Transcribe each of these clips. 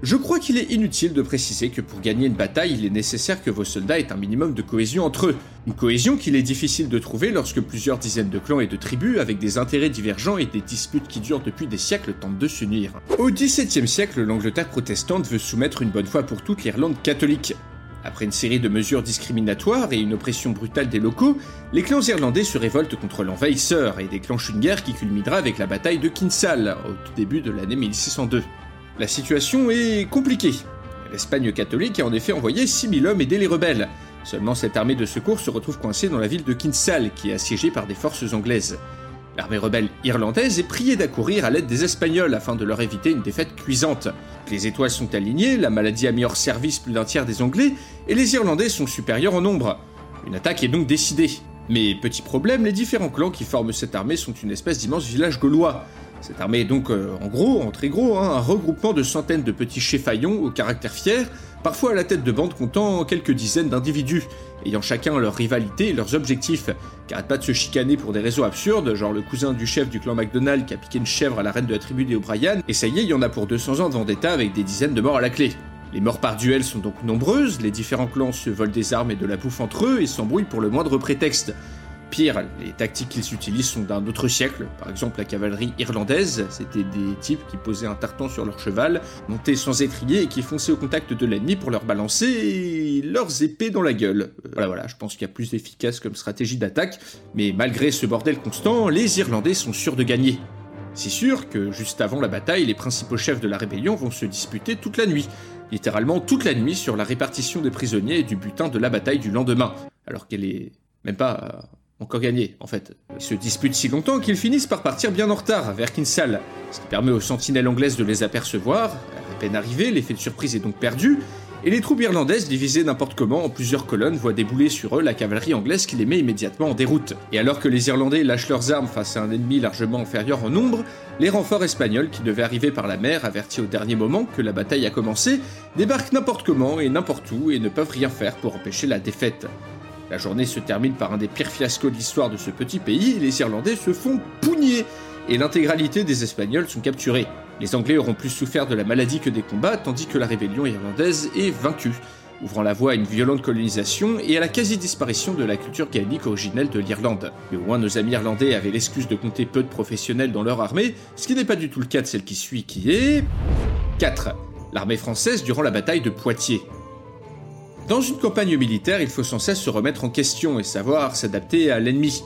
Je crois qu'il est inutile de préciser que pour gagner une bataille, il est nécessaire que vos soldats aient un minimum de cohésion entre eux. Une cohésion qu'il est difficile de trouver lorsque plusieurs dizaines de clans et de tribus, avec des intérêts divergents et des disputes qui durent depuis des siècles, tentent de s'unir. Au XVIIe siècle, l'Angleterre protestante veut soumettre une bonne fois pour toutes l'Irlande catholique. Après une série de mesures discriminatoires et une oppression brutale des locaux, les clans irlandais se révoltent contre l'envahisseur et déclenchent une guerre qui culminera avec la bataille de Kinsale au tout début de l'année 1602. La situation est compliquée. L'Espagne catholique a en effet envoyé 6000 hommes aider les rebelles. Seulement cette armée de secours se retrouve coincée dans la ville de Kinsale, qui est assiégée par des forces anglaises. L'armée rebelle irlandaise est priée d'accourir à l'aide des Espagnols afin de leur éviter une défaite cuisante. Les étoiles sont alignées, la maladie a mis hors service plus d'un tiers des Anglais, et les Irlandais sont supérieurs en nombre. Une attaque est donc décidée. Mais petit problème, les différents clans qui forment cette armée sont une espèce d'immense village gaulois. Cette armée est donc, euh, en gros, en très gros, hein, un regroupement de centaines de petits chefaillons au caractère fier, parfois à la tête de bandes comptant quelques dizaines d'individus, ayant chacun leur rivalité et leurs objectifs, qui arrêtent pas de se chicaner pour des raisons absurdes, genre le cousin du chef du clan MacDonald qui a piqué une chèvre à la reine de la tribu des O'Brien, et ça y est, il y en a pour 200 ans de vendetta avec des dizaines de morts à la clé. Les morts par duel sont donc nombreuses, les différents clans se volent des armes et de la bouffe entre eux et s'embrouillent pour le moindre prétexte. Pire, les tactiques qu'ils utilisent sont d'un autre siècle. Par exemple, la cavalerie irlandaise, c'était des types qui posaient un tartan sur leur cheval, montaient sans étrier et qui fonçaient au contact de l'ennemi pour leur balancer leurs épées dans la gueule. Euh, Voilà, voilà, je pense qu'il y a plus efficace comme stratégie d'attaque, mais malgré ce bordel constant, les Irlandais sont sûrs de gagner. C'est sûr que juste avant la bataille, les principaux chefs de la rébellion vont se disputer toute la nuit, littéralement toute la nuit sur la répartition des prisonniers et du butin de la bataille du lendemain, alors qu'elle est même pas euh, encore gagnée en fait. Ils se disputent si longtemps qu'ils finissent par partir bien en retard vers Kinsale, ce qui permet aux sentinelles anglaises de les apercevoir. À peine arrivés, l'effet de surprise est donc perdu, et les troupes irlandaises, divisées n'importe comment en plusieurs colonnes, voient débouler sur eux la cavalerie anglaise qui les met immédiatement en déroute. Et alors que les Irlandais lâchent leurs armes face à un ennemi largement inférieur en nombre, les renforts espagnols, qui devaient arriver par la mer, avertis au dernier moment que la bataille a commencé, débarquent n'importe comment et n'importe où et ne peuvent rien faire pour empêcher la défaite. La journée se termine par un des pires fiascos de l'histoire de ce petit pays, les Irlandais se font pougner, et l'intégralité des Espagnols sont capturés. Les Anglais auront plus souffert de la maladie que des combats, tandis que la rébellion irlandaise est vaincue, ouvrant la voie à une violente colonisation et à la quasi-disparition de la culture gaélique originelle de l'Irlande. Mais au moins nos amis irlandais avaient l'excuse de compter peu de professionnels dans leur armée, ce qui n'est pas du tout le cas de celle qui suit, qui est... 4. L'armée française durant la bataille de Poitiers. Dans une campagne militaire, il faut sans cesse se remettre en question et savoir s'adapter à l'ennemi.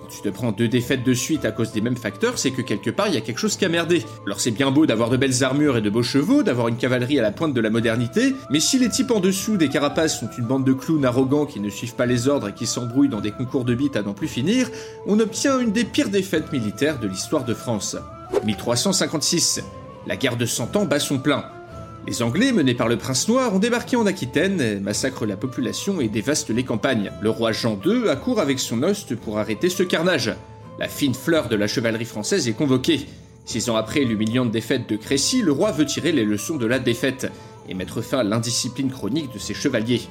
Quand tu te prends deux défaites de suite à cause des mêmes facteurs, c'est que quelque part il y a quelque chose qui a merdé. Alors c'est bien beau d'avoir de belles armures et de beaux chevaux, d'avoir une cavalerie à la pointe de la modernité, mais si les types en dessous des carapaces sont une bande de clowns arrogants qui ne suivent pas les ordres et qui s'embrouillent dans des concours de bites à n'en plus finir, on obtient une des pires défaites militaires de l'histoire de France. 1356. La guerre de Cent Ans bat son plein. Les Anglais, menés par le prince noir, ont débarqué en Aquitaine, massacrent la population et dévastent les campagnes. Le roi Jean II accourt avec son hoste pour arrêter ce carnage. La fine fleur de la chevalerie française est convoquée. Six ans après l'humiliante défaite de Crécy, le roi veut tirer les leçons de la défaite et mettre fin à l'indiscipline chronique de ses chevaliers.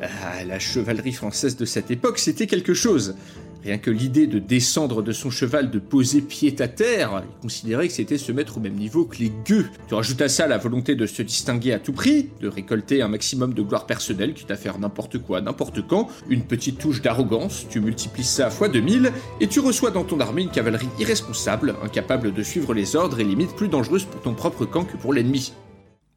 Ah, la chevalerie française de cette époque, c'était quelque chose. Rien que l'idée de descendre de son cheval, de poser pied à terre, il considérait que c'était se mettre au même niveau que les gueux. Tu rajoutes à ça la volonté de se distinguer à tout prix, de récolter un maximum de gloire personnelle, quitte à faire n'importe quoi, n'importe quand, une petite touche d'arrogance, tu multiplies ça fois 2000, et tu reçois dans ton armée une cavalerie irresponsable, incapable de suivre les ordres et limite plus dangereuse pour ton propre camp que pour l'ennemi.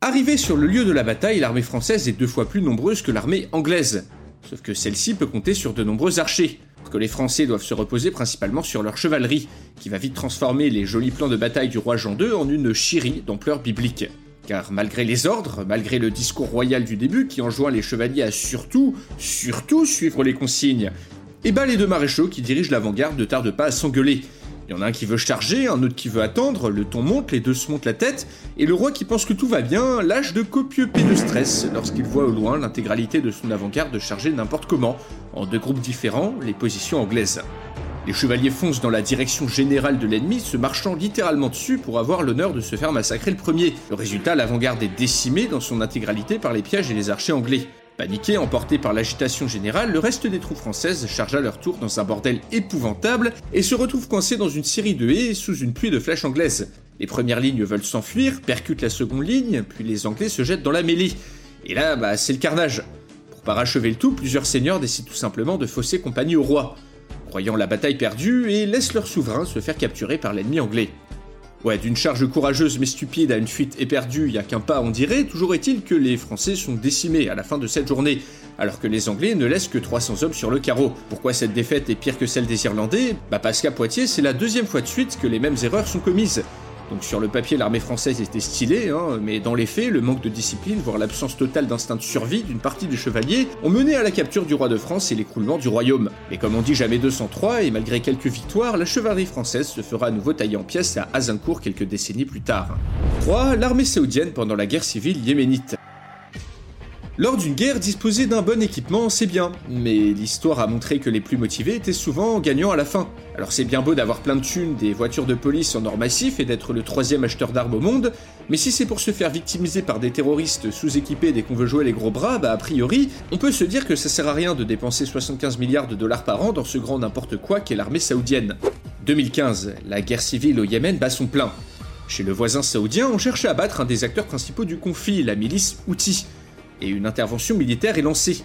Arrivée sur le lieu de la bataille, l'armée française est deux fois plus nombreuse que l'armée anglaise. Sauf que celle-ci peut compter sur de nombreux archers, que les Français doivent se reposer principalement sur leur chevalerie, qui va vite transformer les jolis plans de bataille du roi Jean II en une chirie d'ampleur biblique. Car malgré les ordres, malgré le discours royal du début qui enjoint les chevaliers à surtout, surtout suivre les consignes, et bah les deux maréchaux qui dirigent l'avant-garde ne tardent pas à s'engueuler, il y en a un qui veut charger, un autre qui veut attendre, le ton monte, les deux se montent la tête, et le roi qui pense que tout va bien lâche de copieux pets de stress lorsqu'il voit au loin l'intégralité de son avant-garde charger n'importe comment, en deux groupes différents, les positions anglaises. Les chevaliers foncent dans la direction générale de l'ennemi, se marchant littéralement dessus pour avoir l'honneur de se faire massacrer le premier. Le résultat, l'avant-garde est décimée dans son intégralité par les pièges et les archers anglais. Paniqué, emporté par l'agitation générale, le reste des troupes françaises charge à leur tour dans un bordel épouvantable et se retrouve coincé dans une série de haies sous une pluie de flèches anglaises. Les premières lignes veulent s'enfuir, percutent la seconde ligne, puis les Anglais se jettent dans la mêlée. Et là, bah, c'est le carnage. Pour parachever le tout, plusieurs seigneurs décident tout simplement de fausser compagnie au roi, croyant la bataille perdue, et laissent leur souverain se faire capturer par l'ennemi anglais. Ouais, d'une charge courageuse mais stupide à une fuite éperdue, il y a qu'un pas on dirait, toujours est-il que les Français sont décimés à la fin de cette journée, alors que les Anglais ne laissent que 300 hommes sur le carreau. Pourquoi cette défaite est pire que celle des Irlandais? Bah parce qu'à Poitiers, c'est la deuxième fois de suite que les mêmes erreurs sont commises. Donc sur le papier, l'armée française était stylée, hein, mais dans les faits, le manque de discipline, voire l'absence totale d'instinct de survie d'une partie des chevaliers, ont mené à la capture du roi de France et l'écroulement du royaume. Mais comme on dit jamais 203, et malgré quelques victoires, la chevalerie française se fera à nouveau tailler en pièces à Azincourt quelques décennies plus tard. 3. L'armée saoudienne pendant la guerre civile yéménite. Lors d'une guerre, disposer d'un bon équipement, c'est bien, mais l'histoire a montré que les plus motivés étaient souvent gagnants à la fin. Alors c'est bien beau d'avoir plein de thunes, des voitures de police en or massif et d'être le troisième acheteur d'armes au monde, mais si c'est pour se faire victimiser par des terroristes sous-équipés dès qu'on veut jouer les gros bras, bah a priori, on peut se dire que ça sert à rien de dépenser 75 milliards de dollars par an dans ce grand n'importe quoi qu'est l'armée saoudienne. 2015, la guerre civile au Yémen bat son plein. Chez le voisin saoudien, on cherche à abattre un des acteurs principaux du conflit, la milice Houthi et une intervention militaire est lancée.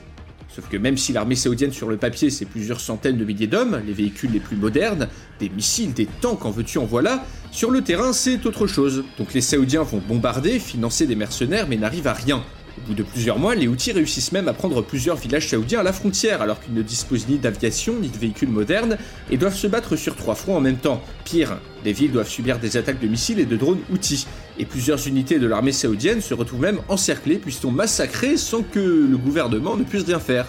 Sauf que même si l'armée saoudienne sur le papier c'est plusieurs centaines de milliers d'hommes, les véhicules les plus modernes, des missiles, des tanks en veux-tu en voilà, sur le terrain c'est autre chose. Donc les Saoudiens vont bombarder, financer des mercenaires mais n'arrivent à rien. Au bout de plusieurs mois, les Houthis réussissent même à prendre plusieurs villages saoudiens à la frontière, alors qu'ils ne disposent ni d'aviation ni de véhicules modernes, et doivent se battre sur trois fronts en même temps. Pire, les villes doivent subir des attaques de missiles et de drones Houthis, et plusieurs unités de l'armée saoudienne se retrouvent même encerclées puis sont massacrées sans que le gouvernement ne puisse rien faire.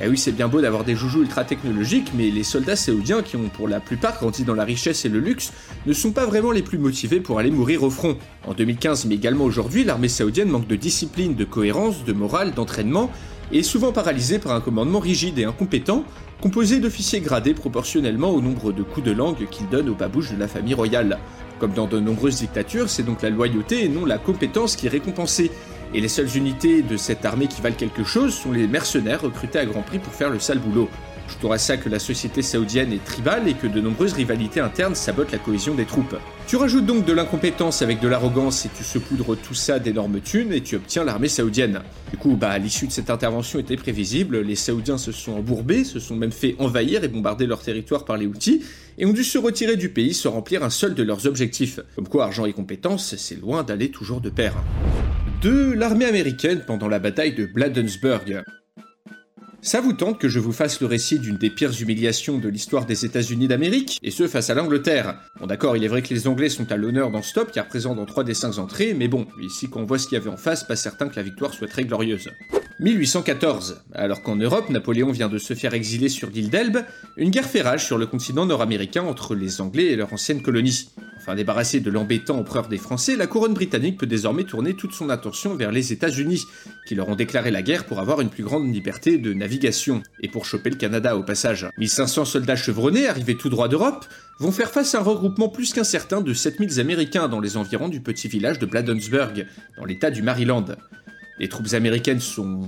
Eh oui, c'est bien beau d'avoir des joujoux ultra technologiques, mais les soldats saoudiens, qui ont pour la plupart grandi dans la richesse et le luxe, ne sont pas vraiment les plus motivés pour aller mourir au front. En 2015, mais également aujourd'hui, l'armée saoudienne manque de discipline, de cohérence, de morale, d'entraînement, et est souvent paralysée par un commandement rigide et incompétent, composé d'officiers gradés proportionnellement au nombre de coups de langue qu'ils donnent aux babouches de la famille royale. Comme dans de nombreuses dictatures, c'est donc la loyauté et non la compétence qui est récompensée, et les seules unités de cette armée qui valent quelque chose sont les mercenaires recrutés à grand prix pour faire le sale boulot. Je à ça que la société saoudienne est tribale et que de nombreuses rivalités internes sabotent la cohésion des troupes. Tu rajoutes donc de l'incompétence avec de l'arrogance et tu saupoudres tout ça d'énormes thunes et tu obtiens l'armée saoudienne. Du coup, bah, l'issue de cette intervention était prévisible, les Saoudiens se sont embourbés, se sont même fait envahir et bombarder leur territoire par les Houthis, et ont dû se retirer du pays sans remplir un seul de leurs objectifs. Comme quoi, argent et compétence, c'est loin d'aller toujours de pair. 2. L'armée américaine pendant la bataille de Bladensburg. Ça vous tente que je vous fasse le récit d'une des pires humiliations de l'histoire des États-Unis d'Amérique, et ce face à l'Angleterre Bon d'accord, il est vrai que les Anglais sont à l'honneur dans ce top, car présent dans 3 des 5 entrées, mais bon, ici qu'on voit ce qu'il y avait en face, pas certain que la victoire soit très glorieuse. 1814. Alors qu'en Europe, Napoléon vient de se faire exiler sur l'île d'Elbe, une guerre fait rage sur le continent nord-américain entre les Anglais et leur ancienne colonie Enfin débarrassée de l'embêtant empereur des Français, la couronne britannique peut désormais tourner toute son attention vers les États-Unis, qui leur ont déclaré la guerre pour avoir une plus grande liberté de navigation, et pour choper le Canada au passage. 1500 soldats chevronnés, arrivés tout droit d'Europe, vont faire face à un regroupement plus qu'incertain de 7000 Américains dans les environs du petit village de Bladensburg, dans l'état du Maryland. Les troupes américaines sont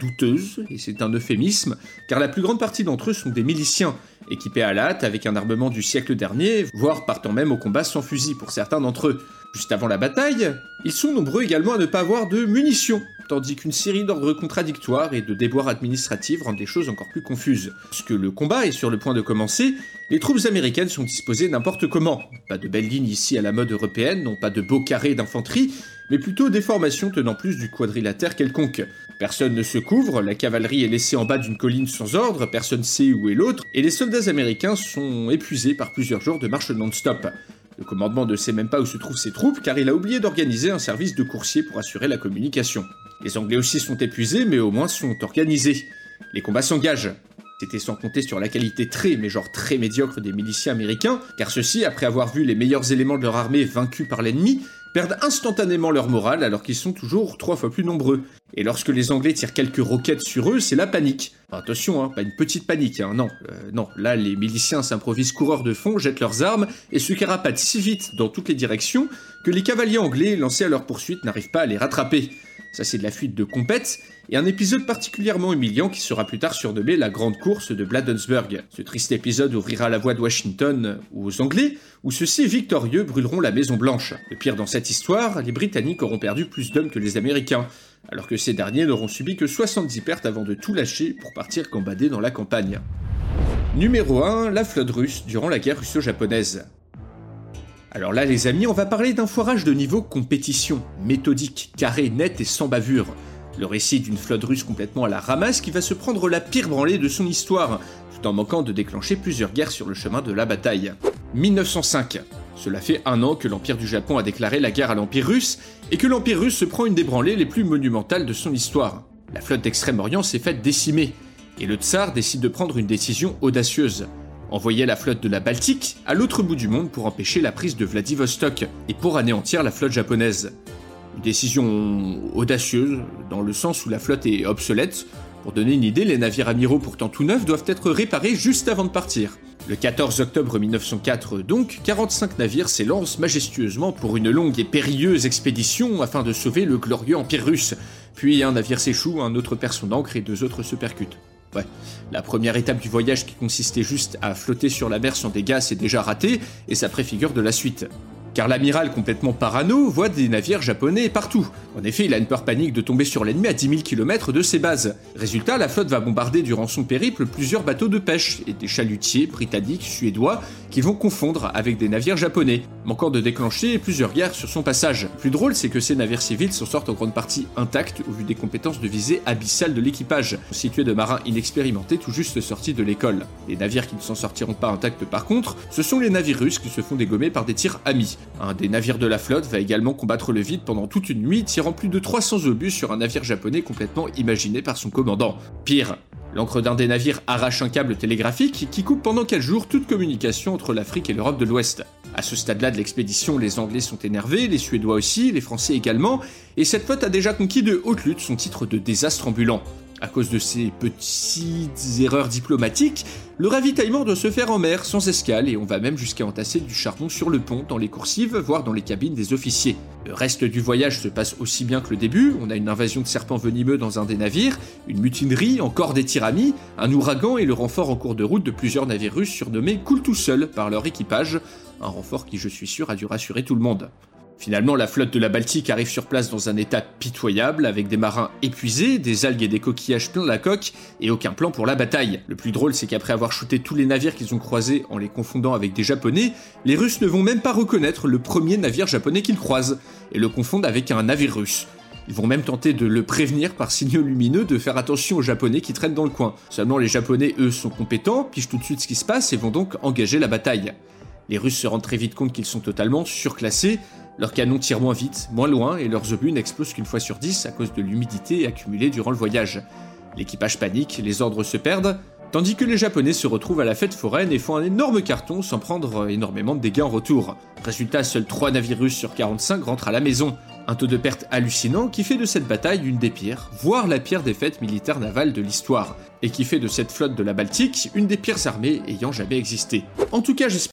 douteuses, et c'est un euphémisme, car la plus grande partie d'entre eux sont des miliciens, équipés à la hâte avec un armement du siècle dernier, voire partant même au combat sans fusil pour certains d'entre eux. Juste avant la bataille, ils sont nombreux également à ne pas avoir de munitions, tandis qu'une série d'ordres contradictoires et de déboires administratifs rendent les choses encore plus confuses. Lorsque le combat est sur le point de commencer, les troupes américaines sont disposées n'importe comment. Pas de belles lignes ici à la mode européenne, non pas de beaux carrés d'infanterie, mais plutôt des formations tenant plus du quadrilatère quelconque. Personne ne se couvre, la cavalerie est laissée en bas d'une colline sans ordre, personne sait où est l'autre, et les soldats américains sont épuisés par plusieurs jours de marche non-stop. Le commandement ne sait même pas où se trouvent ses troupes car il a oublié d'organiser un service de coursier pour assurer la communication. Les Anglais aussi sont épuisés mais au moins sont organisés. Les combats s'engagent. C'était sans compter sur la qualité très, mais genre très médiocre des miliciens américains, car ceux-ci, après avoir vu les meilleurs éléments de leur armée vaincus par l'ennemi, perdent instantanément leur morale alors qu'ils sont toujours trois fois plus nombreux. Et lorsque les Anglais tirent quelques roquettes sur eux, c'est la panique. attention, hein, pas une petite panique, hein, non, euh, non. Là, les miliciens s'improvisent coureurs de fond, jettent leurs armes et se carapatent si vite dans toutes les directions que les cavaliers anglais lancés à leur poursuite n'arrivent pas à les rattraper. Ça, c'est de la fuite de compète, et un épisode particulièrement humiliant qui sera plus tard surnommé la Grande Course de Bladensburg. Ce triste épisode ouvrira la voie de Washington aux Anglais, où ceux-ci victorieux brûleront la Maison Blanche. Le pire dans cette histoire, les Britanniques auront perdu plus d'hommes que les Américains, alors que ces derniers n'auront subi que 70 pertes avant de tout lâcher pour partir combader dans la campagne. Numéro 1, la flotte russe durant la guerre russo-japonaise. Alors là, les amis, on va parler d'un foirage de niveau compétition, méthodique, carré, net et sans bavure. Le récit d'une flotte russe complètement à la ramasse qui va se prendre la pire branlée de son histoire, tout en manquant de déclencher plusieurs guerres sur le chemin de la bataille. 1905. Cela fait un an que l'Empire du Japon a déclaré la guerre à l'Empire russe et que l'Empire russe se prend une des branlées les plus monumentales de son histoire. La flotte d'Extrême-Orient s'est faite décimer, et le tsar décide de prendre une décision audacieuse envoyer la flotte de la Baltique à l'autre bout du monde pour empêcher la prise de Vladivostok et pour anéantir la flotte japonaise. Une décision audacieuse, dans le sens où la flotte est obsolète. Pour donner une idée, les navires amiraux pourtant tout neufs doivent être réparés juste avant de partir. Le 14 octobre 1904, donc, 45 navires s'élancent majestueusement pour une longue et périlleuse expédition afin de sauver le glorieux empire russe. Puis un navire s'échoue, un autre perd son ancre et deux autres se percutent. Ouais. La première étape du voyage qui consistait juste à flotter sur la mer sans dégâts s'est déjà ratée, et ça préfigure de la suite car l'amiral complètement parano voit des navires japonais partout. En effet, il a une peur panique de tomber sur l'ennemi à 10 000 km de ses bases. Résultat, la flotte va bombarder durant son périple plusieurs bateaux de pêche et des chalutiers britanniques, suédois, qui vont confondre avec des navires japonais, manquant de déclencher plusieurs guerres sur son passage. Plus drôle, c'est que ces navires civils s'en sortent en grande partie intacts au vu des compétences de visée abyssales de l'équipage, constitué de marins inexpérimentés tout juste sortis de l'école. Les navires qui ne s'en sortiront pas intacts par contre, ce sont les navires russes qui se font dégommer par des tirs amis. Un des navires de la flotte va également combattre le vide pendant toute une nuit, plus de 300 obus sur un navire japonais complètement imaginé par son commandant. Pire, L'encre d'un des navires arrache un câble télégraphique qui coupe pendant 4 jours toute communication entre l'Afrique et l'Europe de l'Ouest. À ce stade-là de l'expédition, les Anglais sont énervés, les Suédois aussi, les Français également, et cette flotte a déjà conquis de haute lutte son titre de désastre ambulant. À cause de ces petites erreurs diplomatiques, le ravitaillement doit se faire en mer, sans escale, et on va même jusqu'à entasser du charbon sur le pont, dans les coursives, voire dans les cabines des officiers. Le reste du voyage se passe aussi bien que le début, on a une invasion de serpents venimeux dans un des navires, une mutinerie, encore des tiramis, un ouragan et le renfort en cours de route de plusieurs navires russes surnommés Coule tout seul par leur équipage, un renfort qui je suis sûr a dû rassurer tout le monde. Finalement, la flotte de la Baltique arrive sur place dans un état pitoyable, avec des marins épuisés, des algues et des coquillages plein la coque, et aucun plan pour la bataille. Le plus drôle, c'est qu'après avoir shooté tous les navires qu'ils ont croisés en les confondant avec des japonais, les Russes ne vont même pas reconnaître le premier navire japonais qu'ils croisent, et le confondent avec un navire russe. Ils vont même tenter de le prévenir par signaux lumineux de faire attention aux Japonais qui traînent dans le coin. Seulement les Japonais, eux, sont compétents, pigent tout de suite ce qui se passe et vont donc engager la bataille. Les Russes se rendent très vite compte qu'ils sont totalement surclassés, leurs canons tirent moins vite, moins loin, et leurs obus n'explosent qu'une fois sur dix à cause de l'humidité accumulée durant le voyage. L'équipage panique, les ordres se perdent, tandis que les Japonais se retrouvent à la fête foraine et font un énorme carton sans prendre énormément de dégâts en retour. Résultat, seuls 3 navires russes sur 45 rentrent à la maison. Un taux de perte hallucinant qui fait de cette bataille une des pires, voire la pire défaite militaire navale de l'histoire, et qui fait de cette flotte de la Baltique une des pires armées ayant jamais existé. En tout cas, j'espère